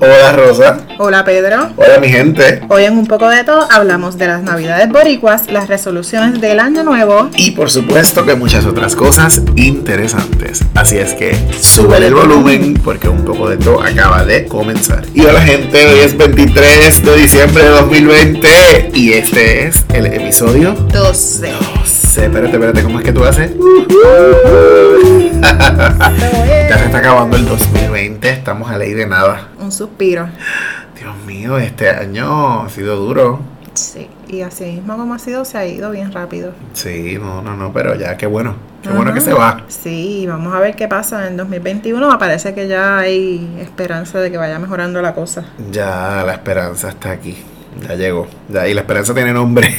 Hola Rosa. Hola Pedro. Hola mi gente. Hoy en un poco de todo hablamos de las navidades boricuas, las resoluciones del año nuevo y por supuesto que muchas otras cosas interesantes. Así es que sube el volumen porque un poco de todo acaba de comenzar. Y hola gente, hoy es 23 de diciembre de 2020 y este es el episodio 12. 12. Espérate, espérate, ¿cómo es que tú haces? ya se está acabando el 2020, estamos a ley de nada. Un suspiro. Dios mío, este año ha sido duro. Sí, y así mismo como ha sido, se ha ido bien rápido. Sí, no, no, no, pero ya, qué bueno. Qué bueno que se va. Sí, vamos a ver qué pasa en 2021. Me parece que ya hay esperanza de que vaya mejorando la cosa. Ya, la esperanza está aquí. Ya llegó. Ya, y la esperanza tiene nombre.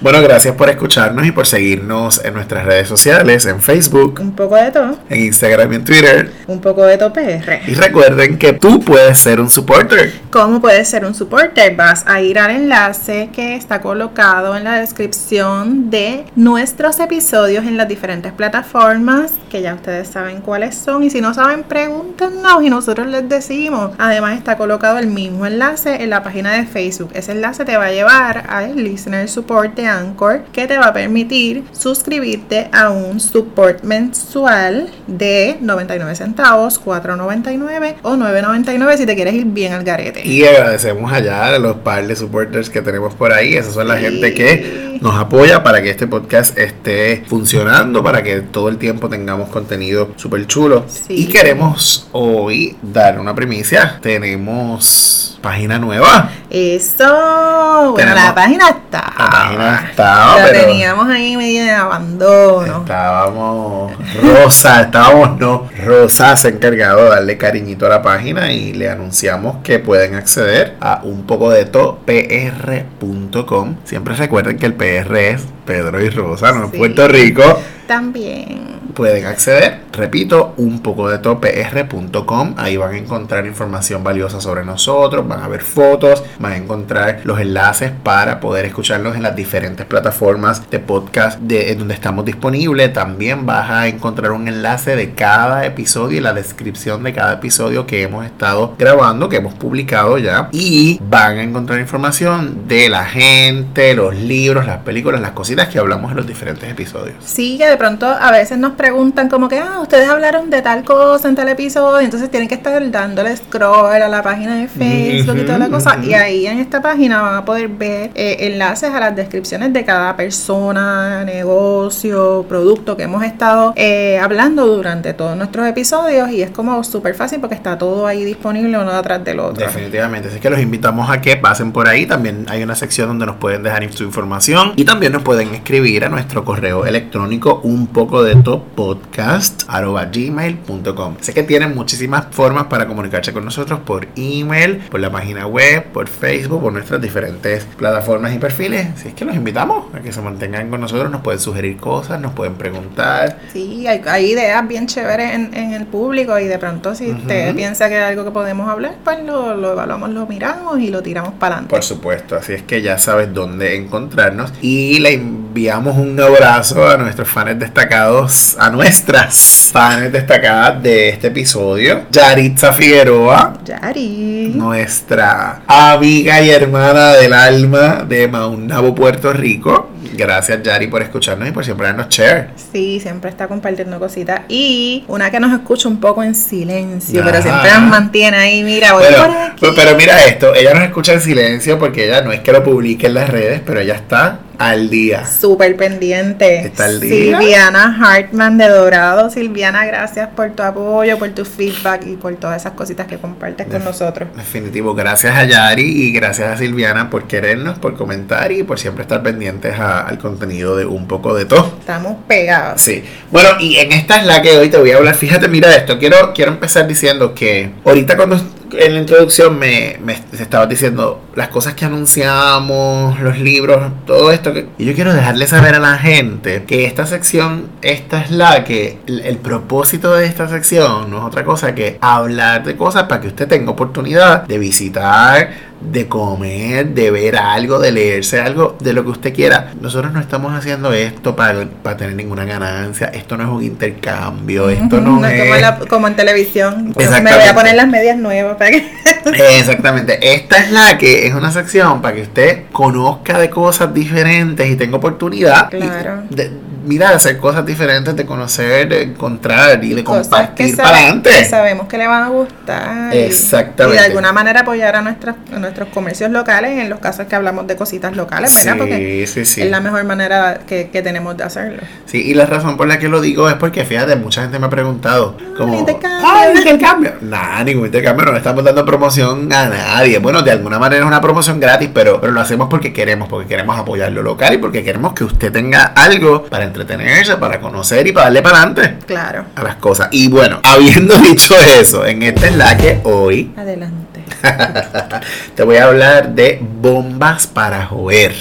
bueno, gracias por escucharnos y por seguirnos en nuestras redes sociales, en Facebook. Un poco de todo. En Instagram y en Twitter. Un poco de todo PR. Y recuerden que tú puedes ser un supporter. ¿Cómo puedes ser un supporter? Vas a ir al enlace que está colocado en la descripción de nuestros episodios en las diferentes plataformas, que ya ustedes saben cuáles son. Y si no saben, pregúntenos y nosotros les decimos. Además está colocado el mismo enlace en la página de Facebook. Ese enlace te va a llevar al Listener Support de Anchor que te va a permitir suscribirte a un support mensual de 99 centavos, 4.99 o 9.99 si te quieres ir bien al garete. Y agradecemos allá a los par de supporters que tenemos por ahí. Esas son la gente que nos apoya para que este podcast esté funcionando, para que todo el tiempo tengamos contenido súper chulo. Y queremos hoy dar una primicia. Tenemos página nueva. Eso. Bueno, la página está. La página estaba. La teníamos ahí medio de abandono. Estábamos. Rosa, estábamos, no. Rosa se ha encargado de darle cariñito a la página y le anunciamos que pueden acceder a un poco de pr.com. Siempre recuerden que el PR es Pedro y Rosa, ¿no? Puerto Rico. También pueden acceder. Repito, un poco de topr.com. Ahí van a encontrar información valiosa sobre nosotros, van a ver fotos, van a encontrar los enlaces para poder escucharlos en las diferentes plataformas de podcast de, en donde estamos disponibles. También vas a encontrar un enlace de cada episodio y la descripción de cada episodio que hemos estado grabando, que hemos publicado ya. Y van a encontrar información de la gente, los libros, las películas, las cositas que hablamos en los diferentes episodios. Sí, que de pronto a veces nos preguntan como que, ah, ustedes hablaron de tal cosa en tal episodio, entonces tienen que estar dándole scroll a la página de Facebook y toda la cosa. Y ahí en esta página van a poder ver eh, enlaces a las descripciones de cada persona, negocio, producto que hemos estado eh, hablando durante todos nuestros episodios y es como súper fácil porque está todo ahí disponible uno detrás del otro. Definitivamente, así que los invitamos a que pasen por ahí. También hay una sección donde nos pueden dejar su información y también nos pueden escribir a nuestro correo electrónico un poco de top podcast.gmail.com. Sé que tienen muchísimas formas para comunicarse con nosotros por email, por la página web, por Facebook, por nuestras diferentes plataformas y perfiles. Así es que los invitamos a que se mantengan con nosotros, nos pueden sugerir cosas, nos pueden preguntar. Sí, hay, ideas bien chéveres en, el público y de pronto si usted piensa que es algo que podemos hablar, pues lo, lo evaluamos, lo miramos y lo tiramos para adelante. Por supuesto, así es que ya sabes dónde encontrarnos y le enviamos un abrazo a nuestros fans destacados, a nuestras fans destacadas de este episodio. Yaritza Figueroa. Yari. Nuestra amiga y hermana del alma de Maunabo, Puerto Rico. Gracias, Yari, por escucharnos y por siempre darnos share. Sí, siempre está compartiendo cositas. Y una que nos escucha un poco en silencio, pero siempre nos mantiene ahí. Mira, voy pero, por Pero mira esto, ella nos escucha en silencio porque ella no es que lo publique en las redes, pero ella está al día. Súper pendiente. Está al día. Silviana Hartman de Dorado. Silviana, gracias por tu apoyo, por tu feedback y por todas esas cositas que compartes con nosotros. Definitivo. Gracias a Yari y gracias a Silviana por querernos, por comentar y por siempre estar pendientes al contenido de un poco de todo. Estamos pegados. Sí. Bueno, y en esta es la que hoy te voy a hablar. Fíjate, mira esto. Quiero, quiero empezar diciendo que ahorita cuando en la introducción me, me estaba diciendo las cosas que anunciamos, los libros, todo esto. Que, y yo quiero dejarle saber a la gente que esta sección, esta es la que, el, propósito de esta sección no es otra cosa que hablar de cosas para que usted tenga oportunidad de visitar de comer, de ver algo, de leerse algo, de lo que usted quiera. Nosotros no estamos haciendo esto para, para tener ninguna ganancia. Esto no es un intercambio. Esto no, No es como, en la- como en televisión. Me voy a poner las medias nuevas para que. Exactamente. Esta es la que es una sección para que usted conozca de cosas diferentes y tenga oportunidad. Claro. De, mira, de hacer cosas diferentes, de conocer, de encontrar y de Cosas que, compartir sabe- para que adelante. sabemos que le van a gustar. Exactamente. Y de alguna manera apoyar a, nuestras, a nuestros comercios locales en los casos que hablamos de cositas locales, ¿verdad? Porque Sí, sí, sí. es la mejor manera que, que tenemos de hacerlo. Sí, y la razón por la que lo digo es porque, fíjate, mucha gente me ha preguntado, como, intercambio. ¡ay, intercambio! Nada, ningún intercambio, no le estamos dando promoción a nadie. Bueno, de alguna manera es una promoción gratis, pero, pero lo hacemos porque queremos, porque queremos apoyar lo local y porque queremos que usted tenga algo para entretenerse, para conocer y para darle para adelante Claro. a las cosas. Y bueno, habiendo dicho eso, en esta es la que hoy Adelante. te voy a hablar de bombas para joder.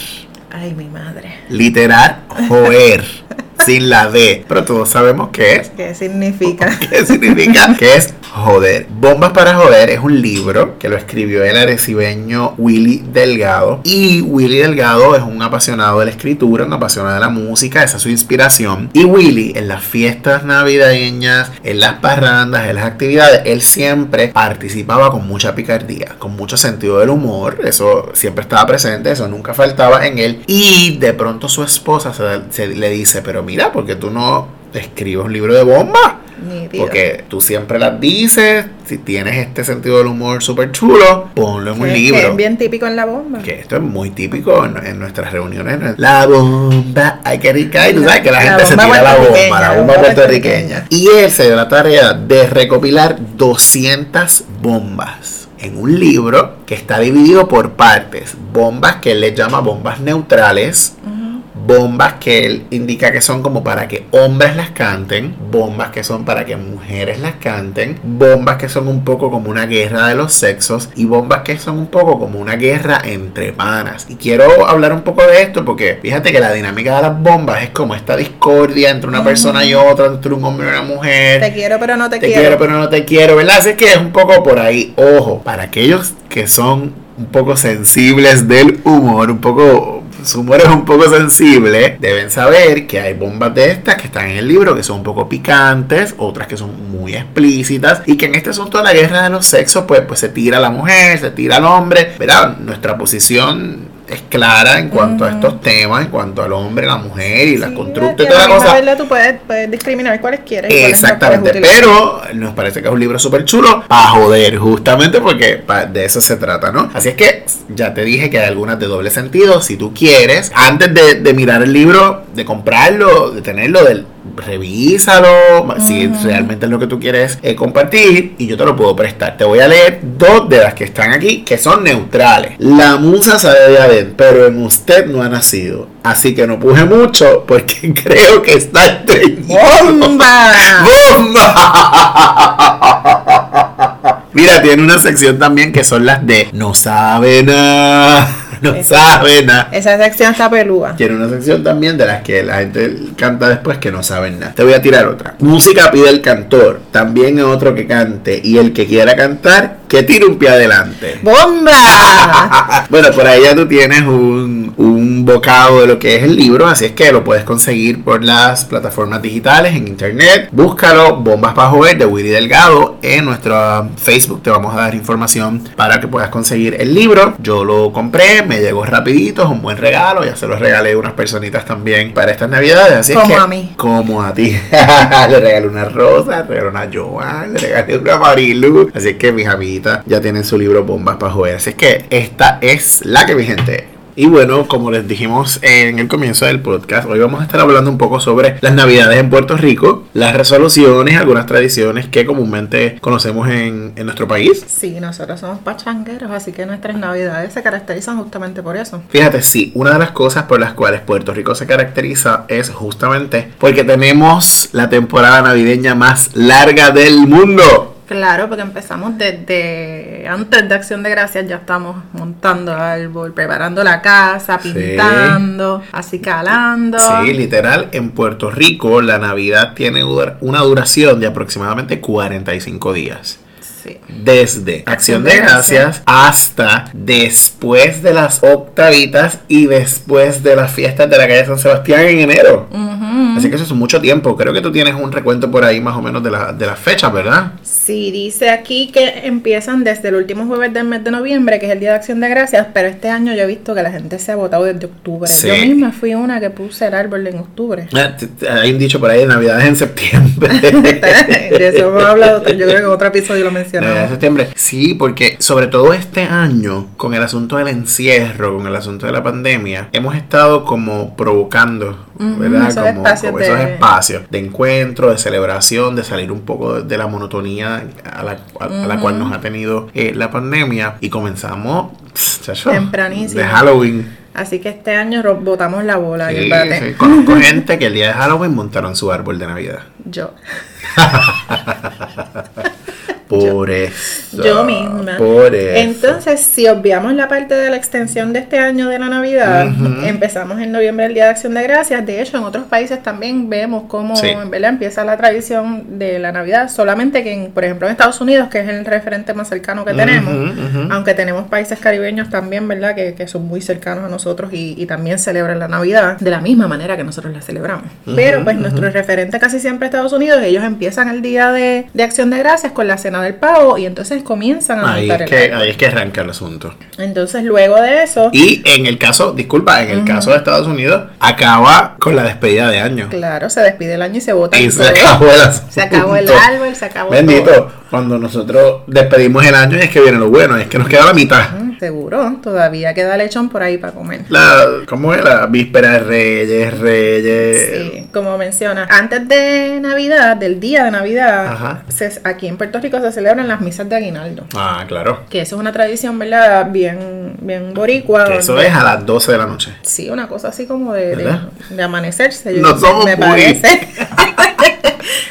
Ay, mi madre. Literal, joder. sin la D. Pero todos sabemos qué es. ¿Qué significa? ¿Qué significa? que es joder. Bombas para joder es un libro que lo escribió el arecibeño Willy Delgado. Y Willy Delgado es un apasionado de la escritura, un apasionado de la música, esa es su inspiración. Y Willy en las fiestas navideñas, en las parrandas, en las actividades, él siempre participaba con mucha picardía, con mucho sentido del humor. Eso siempre estaba presente, eso nunca faltaba en él. Y de pronto su esposa se, se le dice, pero mira, porque tú no escribes un libro de bombas? Porque tú siempre las dices, si tienes este sentido del humor súper chulo, ponlo en un Que- que libro. es bien típico en la bomba. Que esto es muy típico en, en nuestras reuniones. La bomba, hay que rica. Y tú sabes que la, La gente se tira la bomba, la bomba puertorriqueña. Y él se dio la tarea de recopilar 200 bombas en un libro que está dividido por partes. Bombas que él le llama bombas neutrales bombas que él indica que son como para que hombres las canten, bombas que son para que mujeres las canten, bombas que son un poco como una guerra de los sexos y bombas que son un poco como una guerra entre panas. Y quiero hablar un poco de esto porque fíjate que la dinámica de las bombas es como esta discordia entre una persona y otra, entre un hombre y una mujer. Te quiero, pero no te, Te quiero. quiero, pero no te quiero, ¿verdad? Así que es un poco por ahí. Ojo, para aquellos que son un poco sensibles del humor, un poco. Su humor es un poco sensible. Deben saber que hay bombas de estas que están en el libro que son un poco picantes, otras que son muy explícitas. Y que en este asunto de la guerra de los sexos, pues, pues se tira a la mujer, se tira al hombre. ¿Verdad? Nuestra posición es clara en cuanto a estos temas, en cuanto al hombre, la mujer y la Sí, constructo y toda la cosa. verdad tú puedes, puedes discriminar cuáles quieres. cuáles no Exactamente, pero nos parece que es un libro súper chulo para joder, justamente porque de eso se trata, ¿no? Así es que ya te dije que hay algunas de doble sentido. Si tú quieres, antes de, de mirar el libro, de comprarlo, de tenerlo, del revísalo, si realmente es lo que tú quieres eh, compartir y yo te lo puedo prestar. Te voy a leer dos de las que están aquí que son neutrales. La musa sabe de Adén, pero en usted no ha nacido. Así que no puje mucho porque creo que está estreñido. ¡Bomba! ¡Bomba! Mira, tiene una sección también que son las de no sabe nada, no Esa- sabe nada. Esa sección está pelúa. Tiene una sección también de las que la gente canta después que no saben nada. Te voy a tirar otra. Música pide el cantor. También es otro que cante. Y el que quiera cantar, que tire un pie adelante. ¡Bomba! bueno, por ahí ya tú tienes un, un bocado de lo que es el libro, así es que lo puedes conseguir por las plataformas digitales en internet. Búscalo, Bombas para Joder de Willy Delgado. En nuestro Facebook te vamos a dar información para que puedas conseguir el libro. Yo lo compré, me llegó rapidito, es un buen regalo, ya se lo regalé a unas personitas también para estas navidades, así es Como que a mí. como a ti. le regalé una rosa, le regalé una Joan, le regalé una Marilu. Así es que mis amiguitas ya tienen su libro Bombas para joder. Así es que esta es la que mi gente. Y bueno, como les dijimos en el comienzo del podcast, hoy vamos a estar hablando un poco sobre las navidades en Puerto Rico, las resoluciones, algunas tradiciones que comúnmente conocemos en, en nuestro país. Sí, nosotros somos pachangueros, así que nuestras navidades se caracterizan justamente por eso. Fíjate, sí, una de las cosas por las cuales Puerto Rico se caracteriza es justamente porque tenemos la temporada navideña más larga del mundo. Claro, porque empezamos desde antes de Acción de Gracias, ya estamos montando árbol, preparando la casa, Sí. pintando, acicalando. Sí, literal, en Puerto Rico la Navidad tiene una duración de aproximadamente 45 días. Sí. Desde Acción de Gracias hasta después de las octavitas y después de las fiestas de la calle San Sebastián en enero. Así que eso es mucho tiempo. Creo que tú tienes un recuento por ahí más o menos de, la- de las fechas, ¿verdad? Sí, dice aquí que empiezan desde el último jueves del mes de noviembre, que es el Día de Acción de Gracias, pero este año yo he visto que la gente se ha votado desde octubre. Sí. Yo misma fui una que puse el árbol en octubre. Ah, Hay un dicho por ahí de Navidades en septiembre. de eso hemos hablado, yo creo que en otro episodio lo Navidad mencionamos. septiembre. Sí, porque sobre todo este año, con el asunto del encierro, con el asunto de la pandemia, hemos estado como provocando, ¿verdad? esos como espacios como esos de- espacios de encuentro, de celebración, de salir un poco de la monotonía a la, a- a la cual nos ha tenido eh, la pandemia. Y comenzamos, Tempranísimo. de Halloween. Así que este año botamos la bola sí. Conozco gente que el día de Halloween montaron su árbol de Navidad. Yo. Por eso. Yo misma. Por eso. Entonces, si obviamos la parte de la extensión de este año de la Navidad, empezamos en noviembre el Día de Acción de Gracias. De hecho, en otros países también vemos cómo Sí. en verdad empieza la tradición de la Navidad. Solamente que, en, por ejemplo, en Estados Unidos, que es el referente más cercano que tenemos, aunque tenemos países caribeños también, ¿verdad? Que, que son muy cercanos a nosotros y, y también celebran la Navidad de la misma manera que nosotros la celebramos. Pero pues nuestro referente casi siempre es Estados Unidos, ellos empiezan el día de, de Acción de Gracias con la cena del pavo y entonces comienzan a Ahí montar es, el que, árbol. ahí es que arranca el asunto. Entonces luego de eso, Y en el caso, disculpa, en el caso de Estados Unidos, acaba con la despedida de año. claro, se despide el año y se vota Y el se acabó el asunto. Se acabó el árbol, se acabó todo. Bendito, cuando nosotros despedimos el año es que viene lo bueno, es que nos queda la mitad. Seguro, todavía queda lechón por ahí para comer. La, ¿Cómo es? La víspera de Reyes, Reyes. Sí, como menciona, antes de Navidad, del día de Navidad, se- aquí en Puerto Rico se celebran las misas de aguinaldo. Ah, claro. Que eso es una tradición, ¿verdad? Bien, bien boricua. Que eso es a las 12 de la noche. Sí, una cosa así como de, de, de amanecerse. No somos me parece.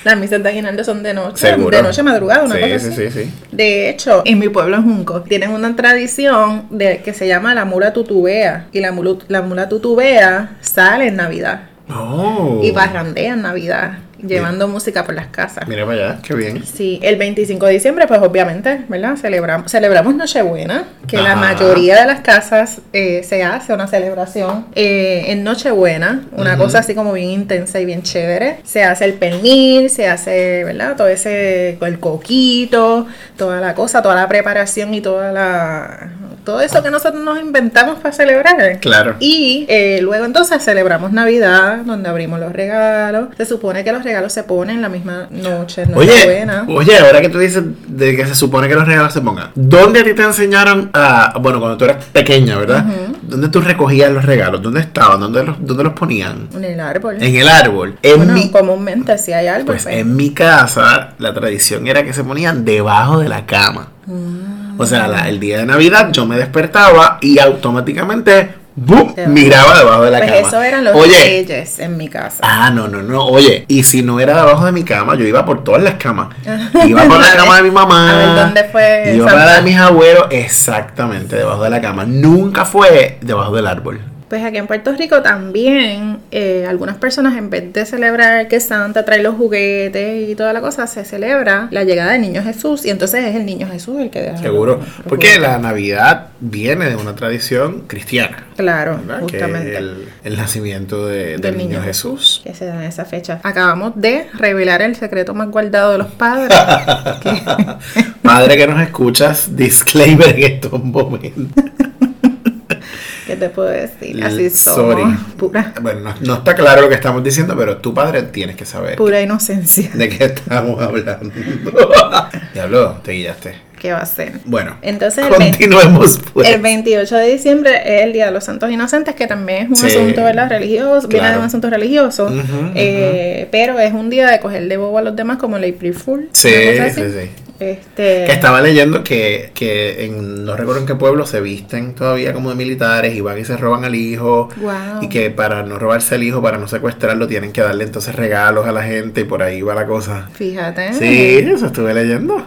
Las misas de aguinaldo son de noche, Seguro. de noche madrugada, una Sí, cosa sí, así. sí, sí. De hecho, en mi pueblo, en Junco, tienen una tradición de que se llama la mula tutubea. Y la mula, la mula tutubea sale en Navidad. Oh. Y parrandea en Navidad, llevando música por las casas. Mira para allá, qué bien. Sí, el 25 de diciembre, pues obviamente, ¿verdad? Celebramos, celebramos Nochebuena, que la Ajá. mayoría de las casas eh, se hace una celebración eh, en Nochebuena, una cosa así como bien intensa y bien chévere. Se hace el pernil, se hace, ¿verdad? Todo ese, el coquito, toda la cosa, toda la preparación y toda la... Todo eso que nosotros nos inventamos para celebrar. Claro. Y eh, luego entonces celebramos Navidad, donde abrimos los regalos. Se supone que los regalos se ponen la misma noche, Oye, Nochebuena. oye, ahora que tú dices de que se supone que los regalos se pongan, ¿dónde a ti te enseñaron a, bueno, cuando tú eras pequeña, ¿verdad? ¿Dónde tú recogías los regalos? ¿Dónde estaban? ¿Dónde los, dónde los ponían? En el árbol. En el árbol. En bueno, mi, comúnmente si hay árbol. pues pues. en mi casa la tradición era que se ponían debajo de la cama. O sea, la- el día de Navidad yo me despertaba y automáticamente ¡bum! Miraba debajo de la Pues cama. eso eran los Oye, reyes en mi casa. Ah, no, no, no. Oye, y si no era debajo de mi cama, yo iba por todas las camas. Iba por la cama de mi mamá. A ver, ¿dónde fue Iba para la de mis abuelos, exactamente, debajo de la cama. Nunca fue debajo del árbol. Pues aquí en Puerto Rico también eh, algunas personas en vez de celebrar que Santa trae los juguetes y toda la cosa, se celebra la llegada del niño Jesús y entonces es el niño Jesús el que deja Seguro. los- los Porque juguetes. la Navidad viene de una tradición cristiana. Claro, justamente. el, el nacimiento de- del, del niño, Jesús. Que se da en esa fecha. Acabamos de revelar el secreto más guardado de los padres. que- Padre que nos escuchas, disclaimer en estos momentos. ¿Qué te puedo decir? Así Sorry. somos. Pura, Bueno, no, no está claro lo que estamos diciendo, pero tu padre tienes que saber pura inocencia. de qué estamos hablando. Diablo, te guillaste. ¿Qué va a ser? Bueno, Entonces, continuemos pues. el 28 de diciembre es el Día de los Santos Inocentes, que también es un Sí. asunto ¿verdad? religioso, viene de Claro. un asunto religioso, eh, pero es un día de coger de bobo a los demás como el April Fool. Sí, sí, sí. Este, Que estaba leyendo que, que en, no recuerdo en qué pueblo se visten todavía como de militares y van y se roban al hijo. Y que para no robarse al hijo, para no secuestrarlo, tienen que darle entonces regalos a la gente y por ahí va la cosa. Fíjate. Sí, eso estuve leyendo.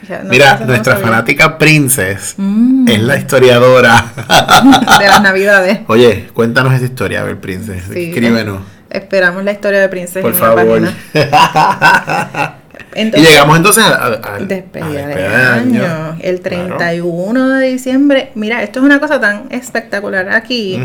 Fíjate, no, Mira, no nuestra fanática Princess Mm. es la historiadora. de las navidades. Oye, cuéntanos esa historia, a ver, Princess. Sí. Escríbenos, Esperamos la historia de Princesa por en favor. Entonces- y llegamos entonces a, a- a- Despedida a de despedida de año. El 31 de diciembre. Mira, esto es una cosa tan espectacular aquí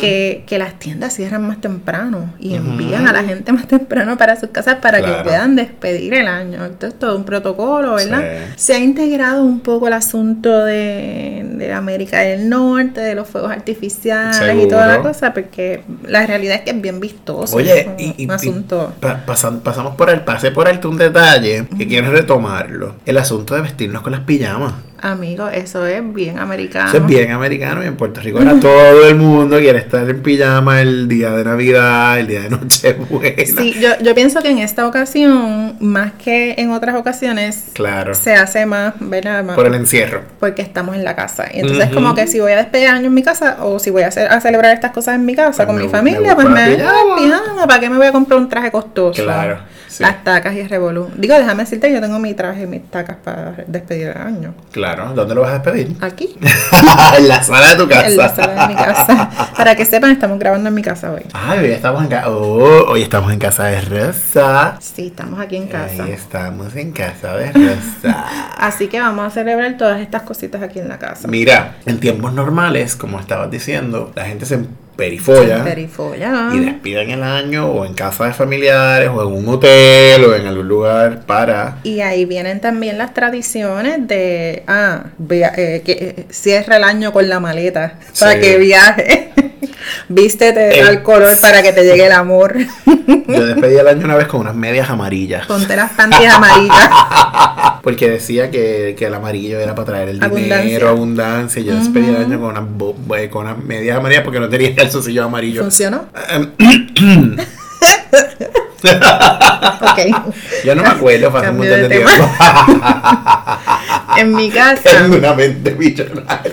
que, que las tiendas cierran más temprano y envían a la gente más temprano para sus casas para Claro. que puedan despedir el año. Esto es todo un protocolo, ¿verdad? Sí. Se ha integrado un poco el asunto de, de América del Norte, de los fuegos artificiales y toda la cosa, porque la realidad es que es bien vistoso. Oye, es un, y, y- un y asunto. pa- pasan- pasamos por el pase por alto un detalle que quiero retomarlo. El asunto de vestirnos con las pijamas. Amigo, eso es bien americano. Eso es bien americano y en Puerto Rico ahora todo el mundo quiere estar en pijama el día de Navidad, el día de Nochebuena. Sí, yo, yo pienso que en esta ocasión, más que en otras ocasiones, Claro. se hace más, ¿verdad? Más- Por el encierro. porque estamos en la casa. Y entonces, como que si voy a despedir año en mi casa o si voy a, hacer, a celebrar estas cosas en mi casa Pues con me mi familia, me pues me pijama. pijama. ¿Para qué me voy a comprar un traje costoso? Claro, sí. Las tacas y el revolú. Digo, déjame decirte, yo tengo mi traje y mis tacas para despedir el año. Claro. ¿Dónde lo vas a despedir? Aquí, en la sala de tu casa. en la sala de mi casa. Para que sepan, estamos grabando en mi casa hoy. Ay, hoy estamos en casa. Oh, hoy estamos en casa de Rosa. Sí, estamos aquí en casa. Ahí estamos en casa de Rosa. Así que vamos a celebrar todas estas cositas aquí en la casa. Mira, en tiempos normales, como estabas diciendo, la gente se perifolla Perifolla. y despiden el año o en casa de familiares o en un hotel o en algún lugar para... Y ahí vienen también las tradiciones de, ah, via- eh, que eh, cierra el año con la maleta para que viaje. Vístete El- tal color para que te llegue el amor. Yo despedí el año una vez con unas medias amarillas. Ponte las panties amarillas. Porque decía que, que el amarillo era para traer el Abundancia. dinero, abundancia. Yo despedí el año con unas, eh, con unas medias amarillas porque no tenía calzoncillo amarillo. ¿Funcionó? Em, Ok. Yo no me acuerdo, fue hace un montón de, de tiempo. En mi casa, Tengo una mente millonaria.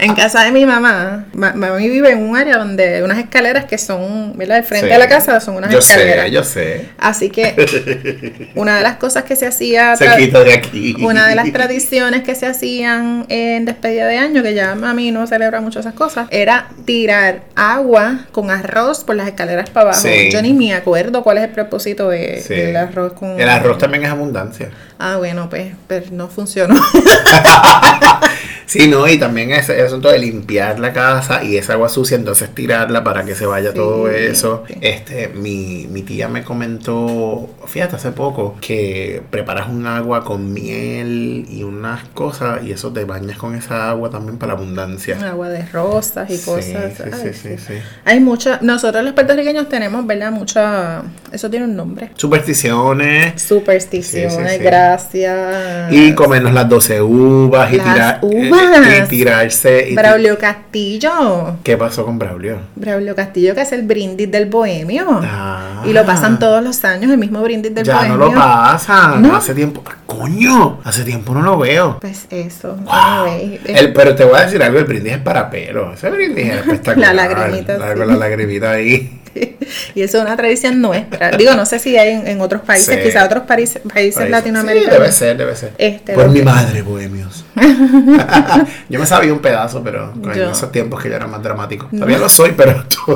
En casa de mi mamá, ma- mami vive en un área donde unas escaleras que son, ¿verdad? Al frente Sí. de la casa son unas yo escaleras. sé, yo sé. Así que una de las cosas que se hacía Se quita de aquí. Una de las tradiciones que se hacían en despedida de año, que ya mami no celebra mucho esas cosas, era tirar agua con arroz por las escaleras para abajo. Sí. Yo ni me acuerdo cuál es el propósito de, Sí. del arroz con... El arroz también es abundancia. Ah, bueno, pues, pero no funcionó. Sí, no, y también ese el asunto de limpiar la casa y esa agua sucia, entonces tirarla para que se vaya Sí, todo eso. sí. Este, mi, mi tía me comentó, fíjate, hace poco, que preparas un agua con miel y unas cosas y eso te bañas con esa agua también para la abundancia. agua de rosas y Sí, cosas. sí, Ay, sí, sí, sí. Hay mucha... Nosotros los puertorriqueños tenemos, ¿verdad? Mucha... Eso tiene un nombre. Supersticiones. Supersticiones, gracias. Y comernos las 12 uvas y, Las tirar, uvas. Y tirarse. y Braulio Castillo. ¿Qué pasó con Braulio? Braulio Castillo, que es el brindis del bohemio. Ah. Y lo pasan todos los años, el mismo brindis del Ya bohemio. no lo pasan. ¿No? Hace tiempo. ¡Coño! Hace tiempo no lo veo. Pues eso. Wow. anyway, es- El, pero te voy a decir algo, el brindis es para pelo. Ese brindis es espectacular. La lagrimita, La, sí. la lagrimita ahí. y eso es una tradición nuestra. Digo, no sé si hay en, en otros países, Sí. quizás otros países, países Sí, latinoamericanos. debe ser, debe ser. Este, Por mi que- madre, bohemios. yo me sabía un pedazo, pero en Yo- esos tiempos que yo era más dramático. Todavía lo soy, pero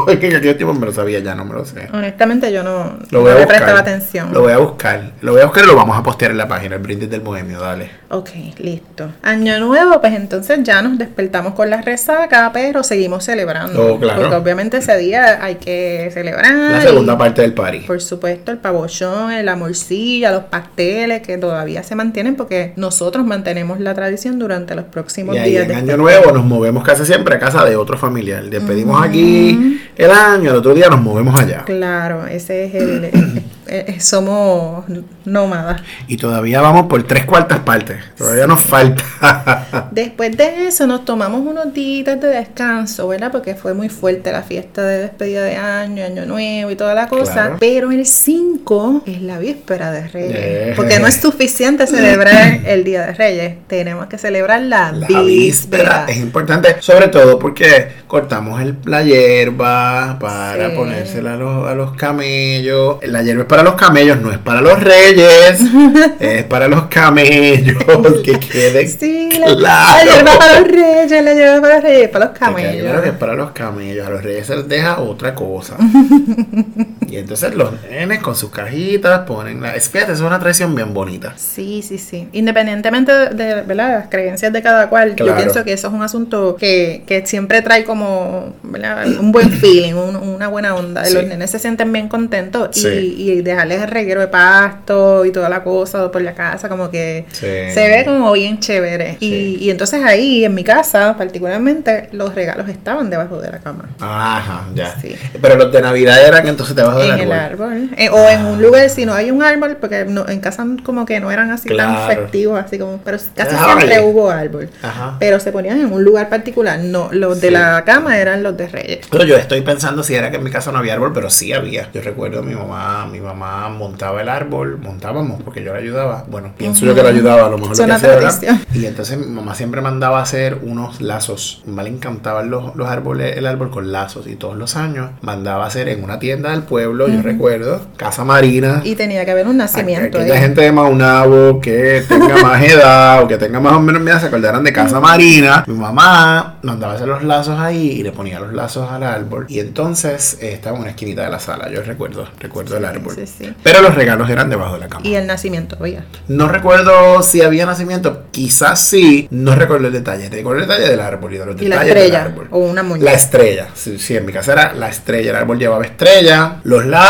en aquellos tiempos me lo sabía, ya no me lo sé. Honestamente, yo no, Lo no a le buscar. prestaba atención. Lo voy a buscar. Lo voy a buscar y lo vamos a postear en la página, brindis del bohemio, dale. Ok, listo. Año nuevo, pues entonces ya nos despertamos con la resaca, pero seguimos celebrando. Oh, claro. Porque obviamente ese día hay que celebrar. La y- segunda parte del party. Por supuesto, el pavochón, la morcilla, los pasteles que todavía se mantienen porque nosotros mantenemos la tradición durante los próximos Y ahí días en de Año Nuevo nos movemos casi siempre a casa de otro familiar. Despedimos aquí el año, el otro día nos movemos allá. Claro, ese es el... eh, eh, somos nómadas. Y todavía vamos por tres cuartas partes. Todavía nos falta. Después de eso nos tomamos unos días de descanso, ¿verdad? Porque fue muy fuerte la fiesta de despedida de año, año nuevo y toda la cosa. Claro. Pero el 5 es la víspera de Reyes. Eh. Porque no es suficiente celebrar el Día de Reyes. Tenemos que celebrar la, La víspera. víspera es importante, sobre todo porque cortamos el, la hierba para Sí. ponérsela a los, a los camellos. La hierba es para los camellos, no es para los reyes, es para los camellos, que quede Sí, la, claro. la hierba para los reyes, la hierba para los reyes, para los claro camellos. que es para los camellos, a los reyes se les deja otra cosa. entonces los nenes con sus cajitas ponen la... es- Fíjate, es una tradición bien bonita. Sí, sí, sí. Independientemente de, de, las creencias de cada cual, Claro. yo pienso que eso es un asunto que, que siempre trae como ¿verdad? un buen feeling, un- una buena onda. Sí. Los nenes se sienten bien contentos Sí. y, y dejarles el reguero de pasto y toda la cosa por la casa, como que Sí. se ve como bien chévere. Y, y entonces ahí, en mi casa, particularmente, los regalos estaban debajo de la cama. Ajá, ya. Sí. Pero los de Navidad eran entonces debajo del en el árbol. árbol. Eh, o en un lugar, si no hay un árbol, porque no, en casa como que no eran así tan festivos, así como, pero casi siempre hubo árbol. Ajá. Pero se ponían en un lugar particular. No, los de la cama eran los de Reyes. Pero yo estoy pensando si era que en mi casa no había árbol, pero sí había. Yo recuerdo mi mamá, mi mamá montaba el árbol, montábamos porque yo la ayudaba. Bueno, pienso yo que la ayudaba, a lo mejor lo que hacía. Y entonces mi mamá siempre mandaba a hacer unos lazos. A le encantaban los, los árboles, el árbol con lazos. Y todos los años mandaba a hacer en una tienda del pueblo, yo recuerdo, Casa Marina. Y tenía que haber un nacimiento Aquella ahí. gente de Maunabo que tenga más edad o que tenga más o menos miedo se acordaran de Casa Marina. Mi mamá mandaba a hacer los lazos ahí y le ponía los lazos al árbol. Y entonces eh, estaba en una esquinita de la sala. Yo recuerdo, recuerdo el árbol. Sí, sí. Pero los regalos eran debajo de la cama. Y el nacimiento, oiga. No recuerdo si había nacimiento, quizás sí. No recuerdo el detalle. Recuerdo el detalle del árbol y de los Y la detalles del estrella. árbol. O una muñeca. La estrella, sí, sí, en mi casa era la estrella, el árbol llevaba estrella, los lazos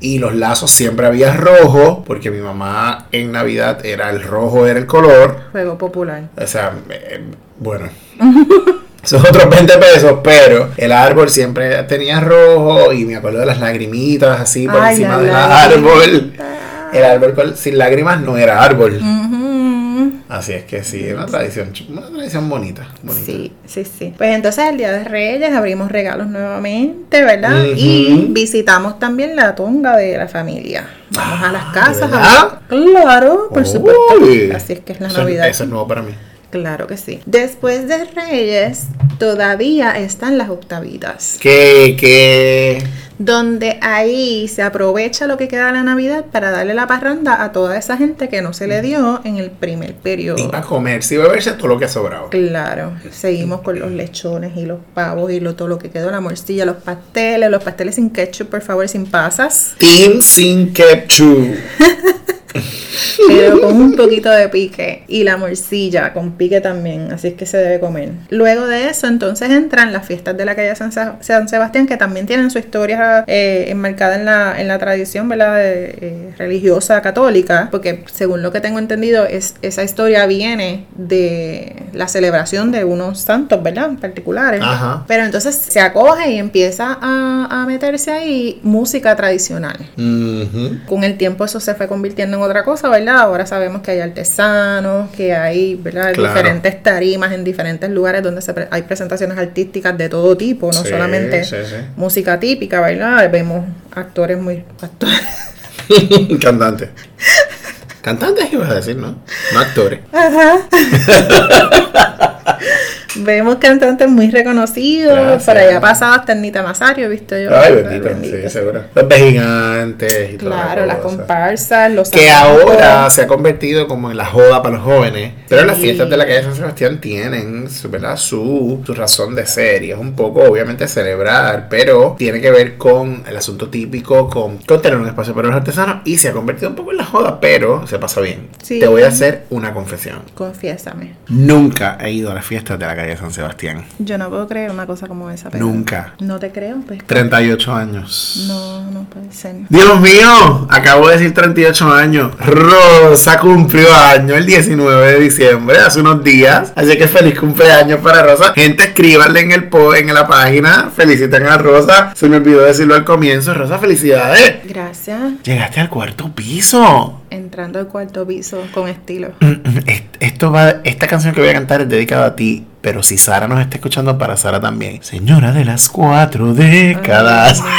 y los lazos siempre había rojo, porque mi mamá en Navidad era el rojo, era el color, Juego popular. o sea, eh, bueno. Esos otros 20 pesos, pero el árbol siempre tenía rojo y me acuerdo de las lagrimitas así por Ay, encima del árbol. El árbol con- sin lágrimas no era árbol. Ujú. Así es que sí, una tradición, una tradición bonita. bonita. Sí, sí, sí. Pues entonces el Día de Reyes abrimos regalos nuevamente, ¿verdad? Y visitamos también la tonga de la familia. Vamos a las Ah, casas. ¿de a? Claro, por Uy. supuesto. Así es que es la Eso- Navidad. Eso es nuevo para mí. Claro que sí. Después de Reyes, todavía están las octavitas. Que, que. Donde ahí se aprovecha lo que queda de la Navidad para darle la parranda a toda esa gente que no se le dio en el primer periodo. Ni para comer, si beberse todo lo que ha sobrado. Claro, seguimos con los lechones y los pavos y lo, todo lo que quedó, la morcilla, los pasteles, los pasteles sin ketchup, por favor, sin pasas, Team sin ketchup. pero con un poquito de pique y la morcilla con pique también, así es que se debe comer. Luego de eso, entonces entran las fiestas de la calle San, Sa- San Sebastián, que también tienen su historia eh, enmarcada en la, en la tradición ¿verdad? de, eh, religiosa católica, porque según lo que tengo entendido, es, esa historia viene de la celebración de unos santos, ¿verdad? Particulares. Ajá. Pero entonces se acoge y empieza a, a meterse ahí música tradicional. Ujú. Con el tiempo eso se fue convirtiendo en otra cosa, ¿verdad? Ahora sabemos que hay artesanos, que hay, ¿verdad? Claro. Diferentes tarimas en diferentes lugares donde se pre- hay presentaciones artísticas de todo tipo, no Sí, solamente sí, sí. música típica, ¿verdad? Vemos actores muy... actores- Cantante. Cantantes ibas a decir, ¿no? No actores. Ajá. Vemos cantantes muy reconocidos, Gracias. por allá pasado hasta Nita Masario, he visto yo. Ay, bendito, Bendito. sí, seguro. Los gigantes y toda la Claro, las comparsas, los Que ahora se ha convertido como en la joda para los jóvenes. Pero las fiestas de la calle San Sebastián tienen su, ¿verdad? su, su razón de ser. Y es un poco, obviamente, celebrar. Pero tiene que ver con el asunto típico, con, con tener un espacio para los artesanos. Y se ha convertido un poco en la joda, pero se pasa bien. Sí. Te voy a hacer una confesión. Confiésame. Nunca he ido a las fiestas de la calle San Sebastián. Yo no puedo creer una cosa como esa. pero- Nunca. No te creo, pues. 38 años. No, no puede ser. Dios mío, acabo de decir 38 años. Rosa cumplió año el 19 de diciembre, hace unos días. Así que feliz cumpleaños para Rosa. Gente, escríbanle en el po en la página. Feliciten a Rosa. Se me olvidó decirlo al comienzo. Rosa, felicidades. Gracias. Llegaste al cuarto piso. Entrando al cuarto piso con estilo. Est- Esto va, esta canción que voy a cantar es dedicada a ti, pero si Sara nos está escuchando, para Sara también. Señora de las cuatro décadas.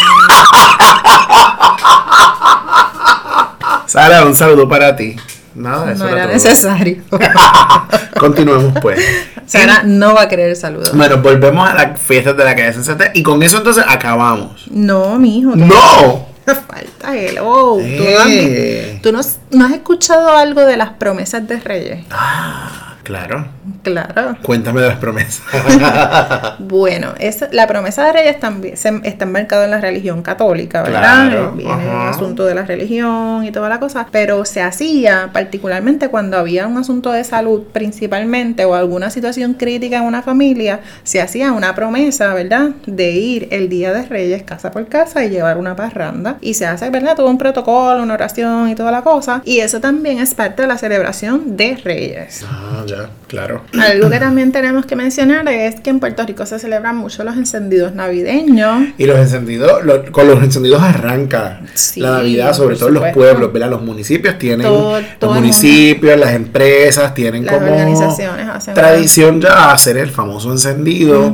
Sara, un saludo para ti. Nada, eso No era necesario. Continuemos pues. Sara no va a querer el saludo. Bueno, volvemos a las fiestas de la calle Sebastián y con eso entonces acabamos. No, mijo. ¡No! Falta. ¿Tú, no has, Eh. tú no has- no has escuchado algo de las promesas de Reyes? Ah, claro. Claro. Cuéntame de las promesas. Bueno, es, la promesa de Reyes también se, está enmarcado en la religión católica, ¿verdad? Claro, Eh, Viene el asunto de la religión y toda la cosa, pero se hacía particularmente cuando había un asunto de salud principalmente o alguna situación crítica en una familia, se hacía una promesa, ¿verdad? De ir el día de Reyes casa por casa y llevar una parranda y se hace, ¿verdad? Todo un protocolo, una oración y toda la cosa y eso también es parte de la celebración de Reyes. ah, ya, claro. Algo que también tenemos que mencionar es que en Puerto Rico se celebran mucho los encendidos navideños. Y los encendidos, lo- con los encendidos arranca Sí, la Navidad, sobre todo en los supuesto. pueblos, ¿verdad? Los municipios tienen, Todo- los todo municipios, las empresas tienen Las como organizaciones hacen tradición ya hacer el famoso encendido,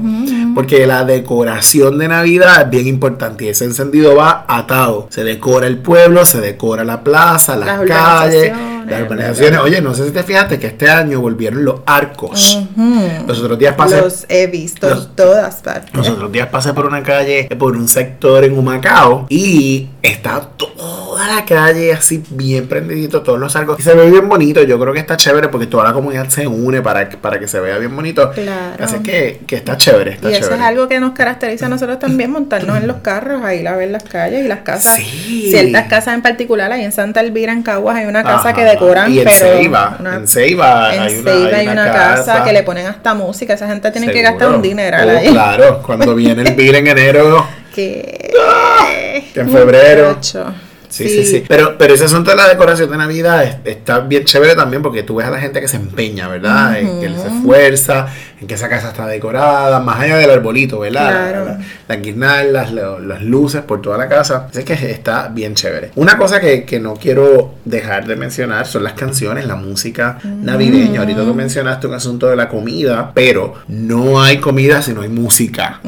porque la decoración de Navidad es bien importante y ese encendido va atado. Se decora el pueblo, se decora la plaza, las, Las calles, las urbanizaciones. Oye, no sé si te fijaste que este año volvieron los arcos. Los otros días pasé. Los he visto Los- en todas partes. Los otros días pasé por una calle, por un sector en Humacao y está toda la calle así bien prendidito, todos los arcos. Y se ve bien bonito, yo creo que está chévere porque toda la comunidad se une para, que- para que se vea bien bonito. Claro. Así que, que está chévere, está Y eso chévere. es algo que nos caracteriza a nosotros también, montarnos en los carros, a ir a ver las calles y las casas. Sí. Ciertas casas en particular, ahí en Santa Elvira, en Caguas, hay una casa Ajá. que decoran, Y en pero... Ceiba, una- en Ceiba en hay una, Ceiba hay una casa, casa que le ponen hasta música. Esa gente tiene que gastar un dineral Oh, ahí. Claro, cuando viene el bill en enero, Que... en febrero. Sí, sí, sí. Pero, pero ese asunto de la decoración de Navidad es- está bien chévere también porque tú ves a la gente que se empeña, ¿verdad? En que se esfuerza, en que esa casa está decorada, más allá del arbolito, ¿verdad? Claro. La- la- Las guirnaldas, las luces por toda la casa. Así que está bien chévere. Una cosa que, que no quiero dejar de mencionar son las canciones, la música navideña. Ahorita tú mencionaste un asunto de la comida, pero no hay comida si no hay música.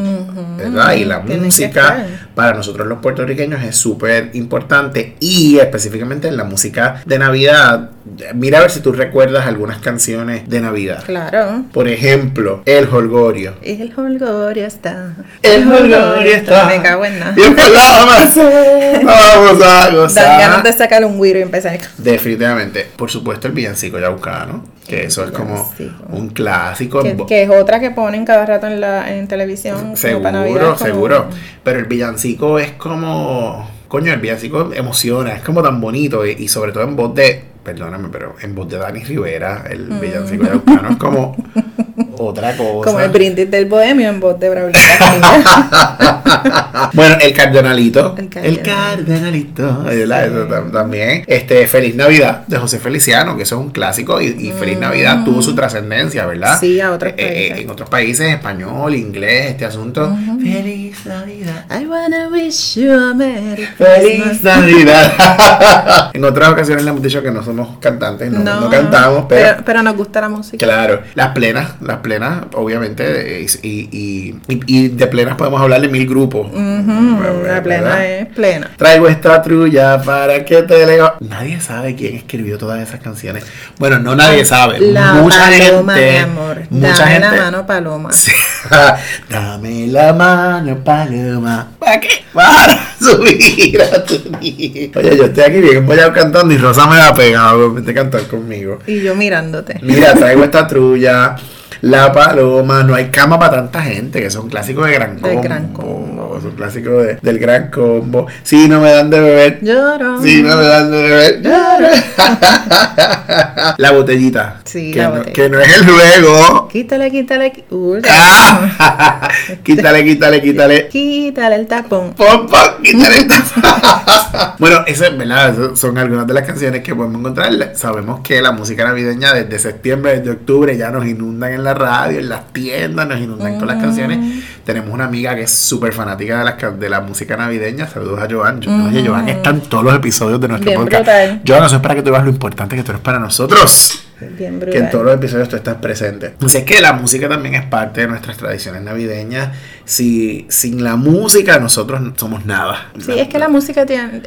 ¿Verdad? Y la música para nosotros los puertorriqueños es súper importante y específicamente en la música de Navidad. Mira a ver si tú recuerdas algunas canciones de Navidad. Claro. Por ejemplo, El Holgorio. El holgorio está. El Holgorio está. Me cago en nada. Bien Vamos a Dan gozar. ganas de sacar un güiro y empezar. Definitivamente. Por supuesto, el villancico Yaucano, que eso es como un clásico. Que, que es otra que ponen cada rato en la en televisión. como para Navidad, Seguro, como- seguro. Pero el villancico es como. Coño, el villancico emociona, es como tan bonito. Y, y sobre todo en voz de. Perdóname, pero en voz de Dani Rivera, el villancico yaucano es como otra cosa. Como el brindis del bohemio en voz de Braulio. Bueno, el cardenalito. El El cardenal. cardenalito. también. Este, Feliz Navidad de José Feliciano, que eso es un clásico. Y, y Feliz Navidad tuvo su trascendencia, ¿verdad? Mm. Sí, a otros Eh, eh, países. en otros países, español, inglés, este asunto. Feliz Navidad. I wanna wish you a Merry Feliz. Navidad. en otras ocasiones le hemos dicho que no somos cantantes, no, no cantamos, pero, pero nos gusta la música. Claro, las plenas, las plenas, obviamente, y, y, y- y de plenas podemos hablar de mil grupos. Ujú, la plena es plena. Traigo esta trulla para que te leo. Nadie sabe quién escribió todas esas canciones. Bueno, no nadie sabe. La mucha paloma, gente. mi amor. Mucha Dame gente. la mano, paloma. Sí. Dame la mano, paloma. ¿Para qué? Para subir a tu nido. Oye, yo estoy aquí bien voy cantando y Rosa me ha pegado. Vente a cantar conmigo. Y yo mirándote. Mira, traigo esta trulla. La paloma, no hay cama para tanta gente, que son clásicos de gran Del combo. Gran Combo. Son clásicos de- del gran combo. Si no me dan de beber, Lloro. si no me dan de beber, la botellita. Sí, que, la no, botella. que no es el juego. Quítale, quítale. Uy, Ah, quítale, quítale, quítale. Quítale el tapón. Pom, pom, quítale esta. bueno, eso es verdad, eso son algunas de las canciones que podemos encontrar. Sabemos que la música navideña desde septiembre, desde octubre ya nos inundan en la radio, en las tiendas, nos inundan con las canciones. Tenemos una amiga que es súper fanática de, las, de la música navideña. Saludos a Joan. Yo- Oye, Joan está en todos los episodios de nuestro Bien podcast. brutal. Joan, eso es para que tú veas lo importante que tú eres para nosotros. Bien Que en todos los episodios tú estás presente. Así es que la música también es parte de nuestras tradiciones navideñas. Si, sin la música nosotros no somos nada. Sí, es que la música tiene,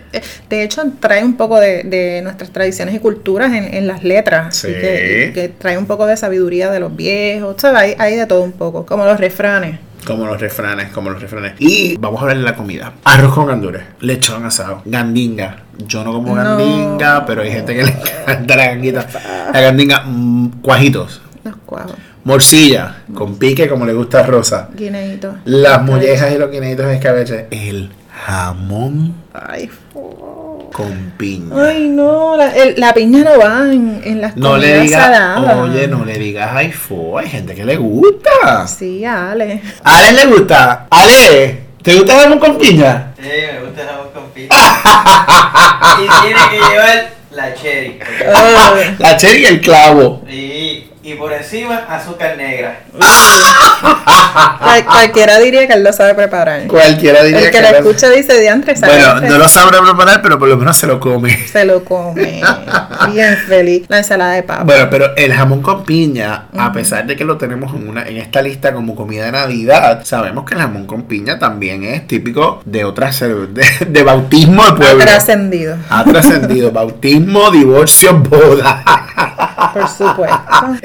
de hecho trae un poco de, de nuestras tradiciones y culturas en, en las letras, Sí. que trae un poco de sabiduría de los viejos, ¿sabes? Hay, hay de todo un poco, como los refranes. Como los refranes, como los refranes. Y vamos a hablar de la comida. Arroz con gandules, lechón asado, gandinga. Yo no como No. gandinga, pero hay gente que le encanta la ganguita. La gandinga, mm, cuajitos, Los cuajos. morcilla, con pique como le gusta a Rosa. Guineíto. Las mollejas y los guineitos de escabeche. El jamón Ay, con piña. Ay, no, la, el- la piña no va en, en las No le digas, saladas. oye, no le digas ay fo, hay gente que le gusta. Sí, Ale. A Ale le gusta. Ale, ¿te gusta el jamón con piña? Sí, me gusta el jamón con pizza. y tiene que llevar la cherry. porque- Ay, La cherry y el clavo. Y, y por encima azúcar negra. cual- cualquiera diría que él lo sabe preparar. Cualquiera diría El que lo- lo escucha dice diantre, ¿sabe? Bueno, no lo sabrá preparar, pero por lo menos se lo come. Se lo come. Bien feliz. La ensalada de papa. Bueno, pero el jamón con piña, a pesar de que lo tenemos en una en esta lista como comida de Navidad, sabemos que el jamón con piña también es típico de otras de, de bautismo de ha pueblo. trascendido. Ha trascendido bautismo, divorcio, boda. Por supuesto.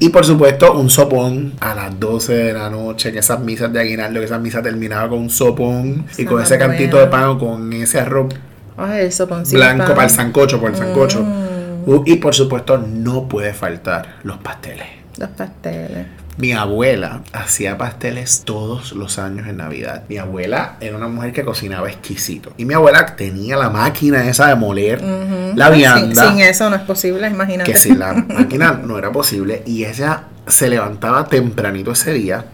Y por supuesto, un sopón a las 12 de la noche, en esas misas de aguinaldo, que esa misa terminaba con un sopón y con ese buena. cantito de pan o con ese arroz Ay, el soponcito. blanco para el sancocho, por el sancocho. Mm. Uh, Y por supuesto, no puede faltar los pasteles. Los pasteles. Mi abuela hacía pasteles todos los años en Navidad. Mi abuela era una mujer que cocinaba exquisito. Y mi abuela tenía la máquina esa de moler la Sin, vianda. sin eso no es posible, imagínate. que si la máquina no era posible y ella se levantaba tempranito ese día.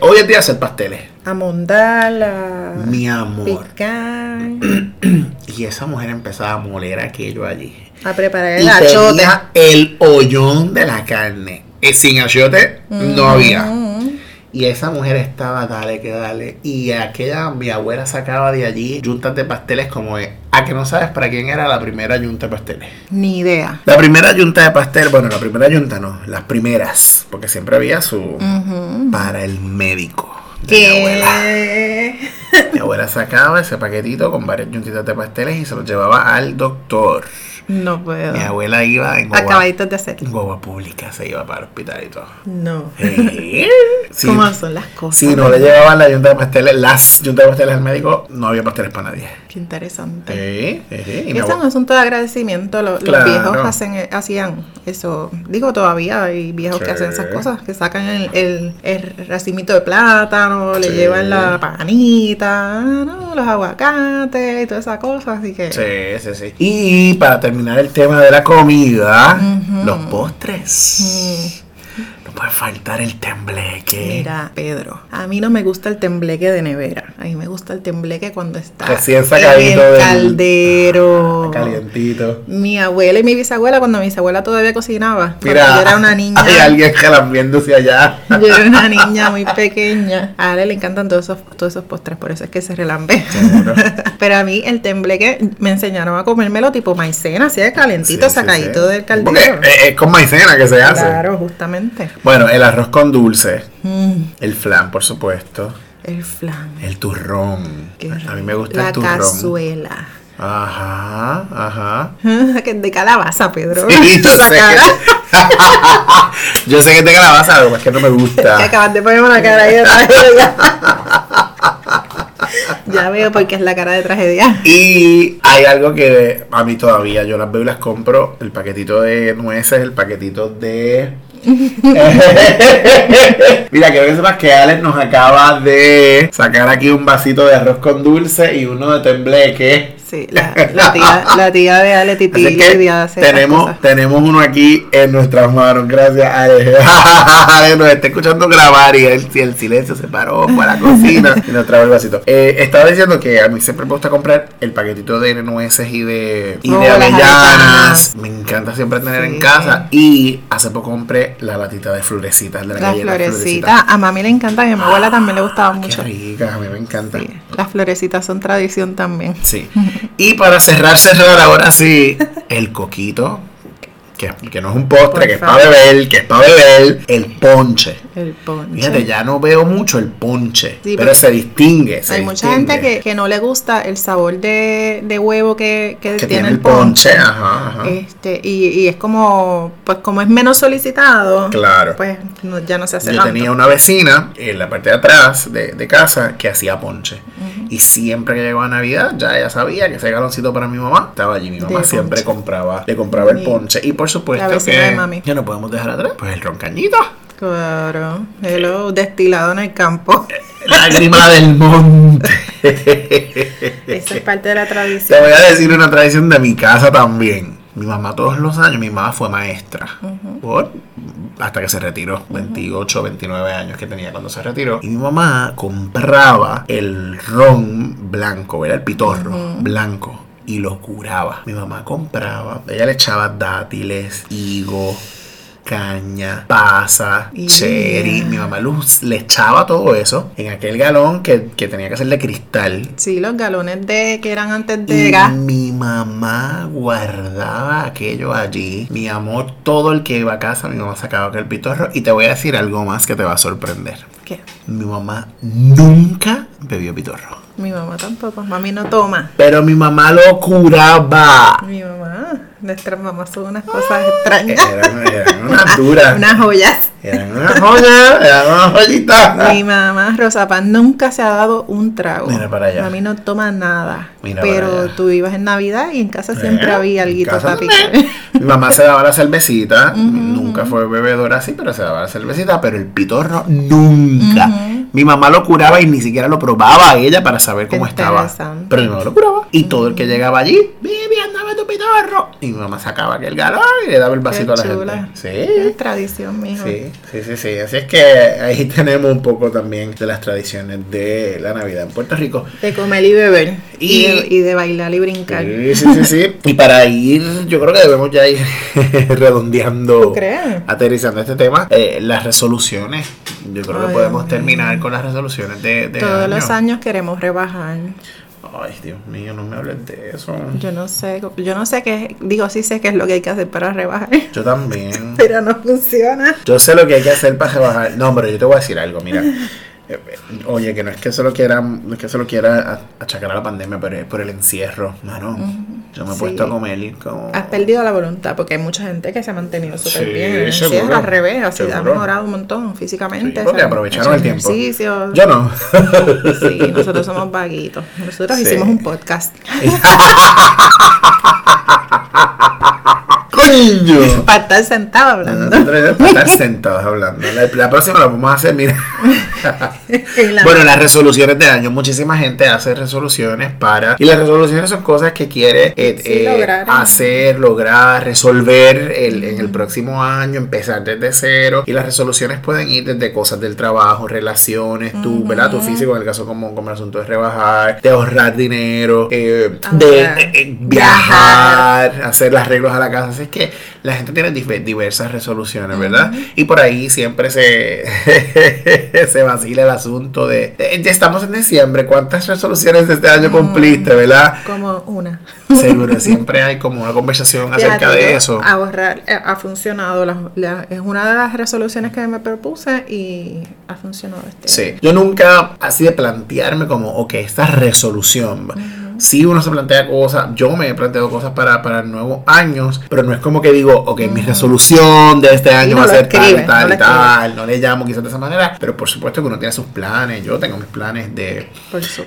Hoy en día hacer pasteles. Amondala. Mi amor. Picar. Y esa mujer empezaba a moler aquello allí. A preparar Y el tenía el hoyón de la carne. Eh, Sin achiote no había. Mm. Y esa mujer estaba dale que dale. Y aquella, mi abuela sacaba de allí yuntas de pasteles como de, a que no sabes para quién era la primera yunta de pasteles. Ni idea. La primera yunta de pastel, bueno, la primera yunta no, las primeras, porque siempre había su para el médico. de Mi abuela. ¿Qué? Mi abuela sacaba ese paquetito con varias yuntitas de pasteles y se los llevaba al doctor. No puedo. Mi abuela iba en guagua, Acabaditos de hacer. guagua pública, se iba para el hospital y todo. No. Eh, sí. ¿Cómo son las cosas? Si no le llevaban la yunta de pasteles, las yuntas de pasteles al médico, no había pasteles para nadie. Qué interesante. Eh, eh, y es un asunto de agradecimiento. Lo- Los, Claro. viejos hacen, eh, hacían eso. Digo, todavía hay viejos que Sí. hacen esas cosas. Que sacan el, el, el racimito de plátano, le Sí. llevan la panita, ¿no? los aguacates y todas esas cosas. Así que. Sí, sí, sí. Y para terminar el tema de la comida, los postres. Puede faltar el tembleque. Mira, Pedro, a mí no me gusta el tembleque de nevera. A mí me gusta el tembleque cuando está Recién sacadito el del- caldero. Calientito. Mi abuela y mi bisabuela, cuando mi bisabuela todavía cocinaba, Mira, yo era una niña. hay alguien jalambiéndose allá. Yo era una niña muy pequeña. A Ale le encantan todos esos, todos esos postres, por eso es que se relambe. Pero a mí el tembleque me enseñaron a comérmelo tipo maicena, así de calentito, Sí, sacadito sí. del caldero. Porque es con maicena que se hace. Claro, justamente. Bueno, el arroz con dulce, Mm, el flan, por supuesto, el flan. el turrón. Qué A mí me gusta La el turrón. cazuela. Ajá, ajá. que es de calabaza, Pedro. Sí, yo sé que yo sé que te calabaza, pero es que no me Que gusta. acabas de ponerme una cara ahí de tragedia. ya veo porque es la cara de tragedia. Y hay algo que a mí todavía, yo las veo y las compro, el paquetito de nueces, el paquetito de... Mira, que sepas que Alex nos acaba de sacar aquí un vasito de arroz con dulce y uno de tembleque. Sí, la, la tía, la tía de Ale Titi Así que hace tenemos, tenemos uno aquí en nuestras manos. Gracias, Alex. Alex nos está escuchando grabar y el, silencio se paró para la cocina y nos trajo el vasito. Eh, estaba diciendo que a mí siempre me gusta comprar el paquetito de nueces y de, y Oh, de avellanas. Me encanta siempre tener en casa. Y hace poco compré la latita de florecitas. De la Las galleta florecitas, a mami le encantan y a mi abuela también le gustaban Qué mucho. ricas, a mí me encantan. Sí, las florecitas son tradición también. Sí. Y para cerrar, cerrar ahora sí, el coquito. Que, que no es un postre, Por que es para beber, que es para beber, el ponche. El ponche. Fíjate, ya no veo mucho el ponche, Sí, pero se distingue. se Hay mucha gente que, que no le gusta el sabor de, de huevo que, que que tiene, el ponche. Ajá, ajá. Este, y, y es como, pues como es menos solicitado, Claro. pues no- ya no se hace Yo tanto. tenía una vecina en la parte de atrás de, de casa que hacía ponche. Y siempre que llegaba Navidad, ya ella sabía que ese galoncito para mi mamá estaba allí. Mi mamá De siempre ponche. compraba, le compraba el ponche. Y por supuesto la que, de mami. que no podemos dejar atrás, pues el roncañito. Claro, hello, destilado en el campo. Lágrima del monte. Esa es parte de la Te tradición. voy a decir una tradición de mi casa también. Mi mamá todos los años, mi mamá fue maestra. Por- hasta que se retiró. 28, 29 años que tenía cuando se retiró. Y mi mamá compraba el ron blanco, era el pitorro blanco. Y lo curaba. Mi mamá compraba. Ella le echaba dátiles, higo, caña, pasa, Yeah. cherry. Mi mamá luz- le echaba todo eso en aquel galón que, que tenía que ser de cristal. Sí, los galones de que eran antes de Y gas. mi mamá guardaba aquello allí. Mi amor, todo el que iba a casa, mi mamá sacaba aquel pitorro. Y te voy a decir algo más que te va a sorprender. ¿Qué? Mi mamá nunca bebió pitorro. Mi mamá tampoco. Mami no toma. Pero mi mamá lo curaba. Mi mamá. Nuestras mamás son unas cosas extrañas. Unas duras. unas joyas. Eran unas joyas, eran unas joyitas. Mi mamá, Rosa Paz, nunca se ha dado un trago. Mira para allá. Mami no toma nada. Mira pero tú ibas en Navidad y en casa siempre Eh, había en algo para picar. Mi mamá se daba la cervecita, nunca fue bebedora así, pero se daba la cervecita, pero el pitorro nunca. Mi mamá lo curaba y ni siquiera lo probaba ella para saber cómo estaba. Pero mi mamá lo curaba. Y todo el que llegaba allí, Vivi, andaba tu pitorro. Y mi mamá sacaba aquel galón y le daba el vasito a la chula. gente. Sí. Es tradición, mijo. Sí, sí, sí, sí. Así es que ahí tenemos un poco también de las tradiciones de la Navidad en Puerto Rico. De comer y beber. Y, Y- de, y de bailar y brincar. Sí, sí, sí, sí. Y para ir, yo creo que debemos ya ir redondeando, aterrizando este tema, eh, las resoluciones. Yo creo que podemos terminar con las resoluciones de, de Todos año. los años queremos rebajar. Ay, Dios mío, no me hables de eso. Yo no sé, yo no sé qué, digo, sí sé qué es lo que hay que hacer para rebajar, Yo también. pero no funciona. Yo sé lo que hay que hacer para rebajar. No, pero yo te voy a decir algo, mira. Eh, Oye, que no es que solo quiera, no es que solo quiera a- achacar a la pandemia, pero es por el encierro, mano. Yo me he Sí. puesto a comer como. Has perdido la voluntad porque hay mucha gente que se ha mantenido súper Sí, bien. en encierro, al revés, así ha mejorado un montón físicamente. Sí, porque se aprovecharon el tiempo. ejercicio. Yo no. Sí, nosotros somos vaguitos. Nosotros Sí. hicimos un podcast Para estar sentado hablando. Nosotros para estar sentados hablando. La, la próxima la vamos a hacer, mira. Bueno, las resoluciones de año. Muchísima gente hace resoluciones para. Y las resoluciones son cosas que quiere eh, Sí, eh, lograr. hacer, lograr, resolver el- en el próximo año, empezar desde cero. Y las resoluciones pueden ir desde cosas del trabajo, relaciones, tu, ¿verdad? Tu físico, en el caso como, como el asunto de rebajar, de ahorrar dinero, eh, de eh, eh, viajar, hacer los arreglos a la casa. Así que la gente tiene diversas resoluciones, ¿verdad? Y por ahí siempre se, se vacila el asunto de, ya estamos en diciembre, ¿cuántas resoluciones de este año cumpliste, verdad? Como una. Seguro, siempre hay como una conversación acerca de eso. Ahorrar eh, ha funcionado. la- la- es una de las resoluciones que me propuse y ha funcionado este Sí, yo nunca así de plantearme como, ok, esta resolución. Si uno se plantea cosas, yo me he planteado cosas para, para nuevos años, pero no es como que digo, ok, mi resolución de este año no va a ser tal escribe, tal no y tal, no le llamo quizás de esa manera, pero por supuesto que uno tiene sus planes, yo tengo mis planes de,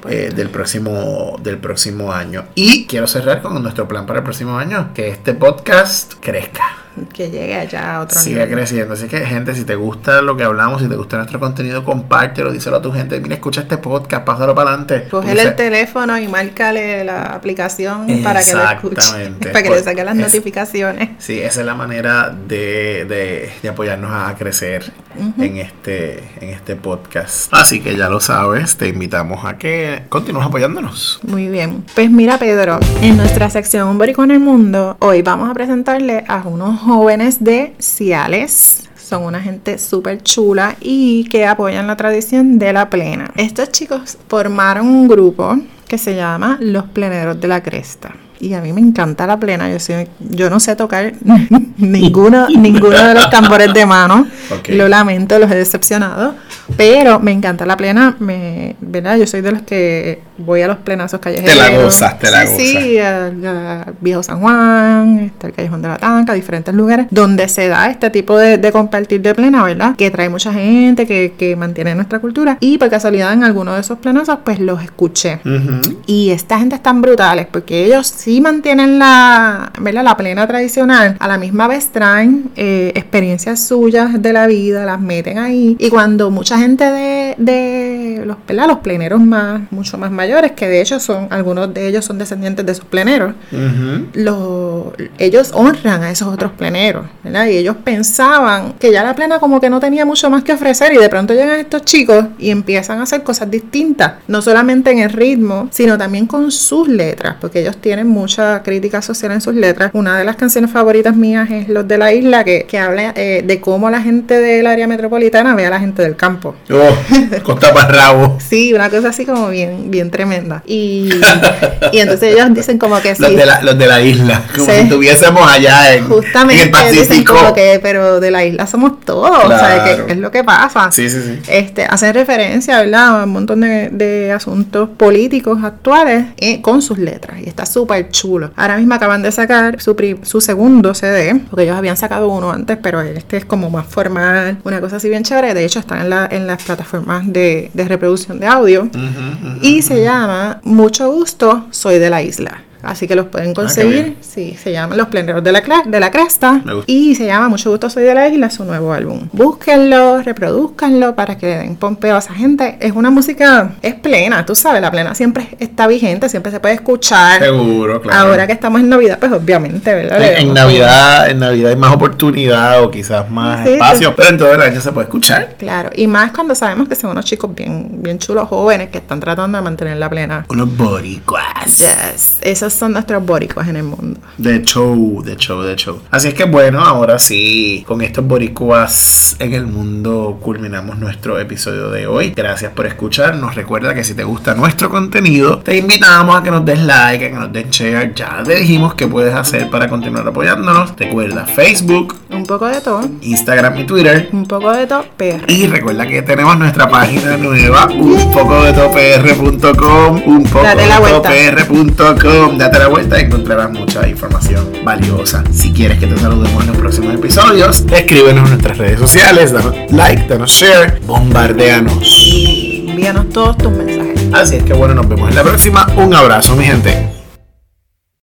eh, del próximo del próximo año. Y quiero cerrar con nuestro plan para el próximo año, que este podcast crezca que llegue allá a otro nivel. creciendo. Así que, gente, si te gusta lo que hablamos, si te gusta nuestro contenido, compártelo, díselo a tu gente. Mira, escucha este podcast, pásalo para adelante. Cógele el teléfono y márcale la aplicación para que lo escuche. Para que le saque las es- notificaciones. Sí, esa es la manera de, de- de apoyarnos a crecer en, este, en este podcast. Así que ya lo sabes, te invitamos a que continúes apoyándonos. Muy bien. Pues mira, Pedro, en nuestra sección Un Boricua en el Mundo, hoy vamos a presentarle a unos jóvenes de Ciales. Son una gente súper chula y que apoyan la tradición de la plena. Estos chicos formaron un grupo que se llama Los Pleneros de la Cresta. Y a mí me encanta la plena. Yo, soy- yo no sé tocar ninguno, ninguno de los tambores de mano. Lo lamento, los he decepcionado. Pero me encanta la plena. Me, ¿verdad? Yo soy de los que voy a los plenazos callejeros. Te la gozas, te la sí, a Viejo San Juan, está el Callejón de la Tanca, diferentes lugares donde se da este tipo de, de compartir de plena, ¿verdad? Que trae mucha gente, que, que mantiene nuestra cultura. Y por casualidad en alguno de esos plenazos, pues los escuché. Ujú. Y esta gente están brutales porque ellos sí mantienen la, ¿verdad? la plena tradicional, a la misma vez traen eh, experiencias suyas de la vida, las meten ahí. Y cuando mucha gente de, de los, ¿verdad? los pleneros más, mucho más mayores, que de hecho son, algunos de ellos son descendientes de sus pleneros, Ujú. lo- ellos honran a esos otros pleneros, ¿verdad? Y ellos pensaban que ya la plena como que no tenía mucho más que ofrecer y de pronto llegan estos chicos y empiezan a hacer cosas distintas, no solamente en el ritmo, sino también con sus letras, porque ellos tienen mucha crítica social en sus letras. Una de las canciones favoritas mías es Los de la Isla, que, que habla eh, de cómo la gente del área metropolitana ve a la gente del campo. Oh, costa para rabo. Sí, una cosa así como bien, bien tremenda. Y, y entonces ellos dicen como que sí. Los de, la, los de la isla, como Sí. si estuviésemos allá en, en Justamente el dicen Pacífico. como que, pero de la isla somos todos, o sea, Claro. que es lo que pasa. Sí, sí, sí. Este, hacen referencia, ¿verdad? A un montón de, de asuntos políticos actuales eh, con sus letras. Y está súper chulo. Ahora mismo acaban de sacar su, pri- su segundo CD, porque ellos habían sacado uno antes, pero este es como más formal, una cosa así bien chévere. De hecho, está en, la, en las plataformas de, de reproducción de audio. Y se llama Mucho Gusto, Soy de la Isla. Así que los pueden Ah, conseguir. bien. sí, se llaman Los Pleneros de la, de la Cresta. Me gusta. Y se llama Mucho Gusto Soy de la Isla, su nuevo álbum. Búsquenlo, reproduzcanlo para que le den pompeo a esa gente. Es una música, es plena, tú sabes, la plena siempre está vigente, siempre se puede escuchar. Seguro, claro. Ahora que estamos en Navidad, pues obviamente, ¿verdad? En, Navidad, en Navidad hay más oportunidad o quizás más Sí, espacio, pero en todo el año se puede escuchar. Claro, y más cuando sabemos que son unos chicos bien, bien chulos, jóvenes, que están tratando de mantener la plena. Unos boricuas. Yes, esos son nuestros boricuas en el mundo. De show, de show, de show. Así es que bueno, ahora sí, con estos boricuas en el mundo culminamos nuestro episodio de hoy. Gracias por escucharnos. Recuerda que si te gusta nuestro contenido, te invitamos a que nos des like, a que nos des share. Ya te dijimos qué puedes hacer para continuar apoyándonos. Recuerda Facebook, Un poco de todo, Instagram y Twitter. un poco de todo, perro. Y recuerda que tenemos nuestra página nueva, un poco de un poco Date de vuelta. Date la vuelta y encontrarás mucha información valiosa. Si quieres que te saludemos en los próximos episodios, escríbenos en nuestras redes sociales, danos like, danos share, bombardéanos. Y envíanos todos tus mensajes. Así es que bueno, nos vemos en la próxima. Un abrazo, mi gente.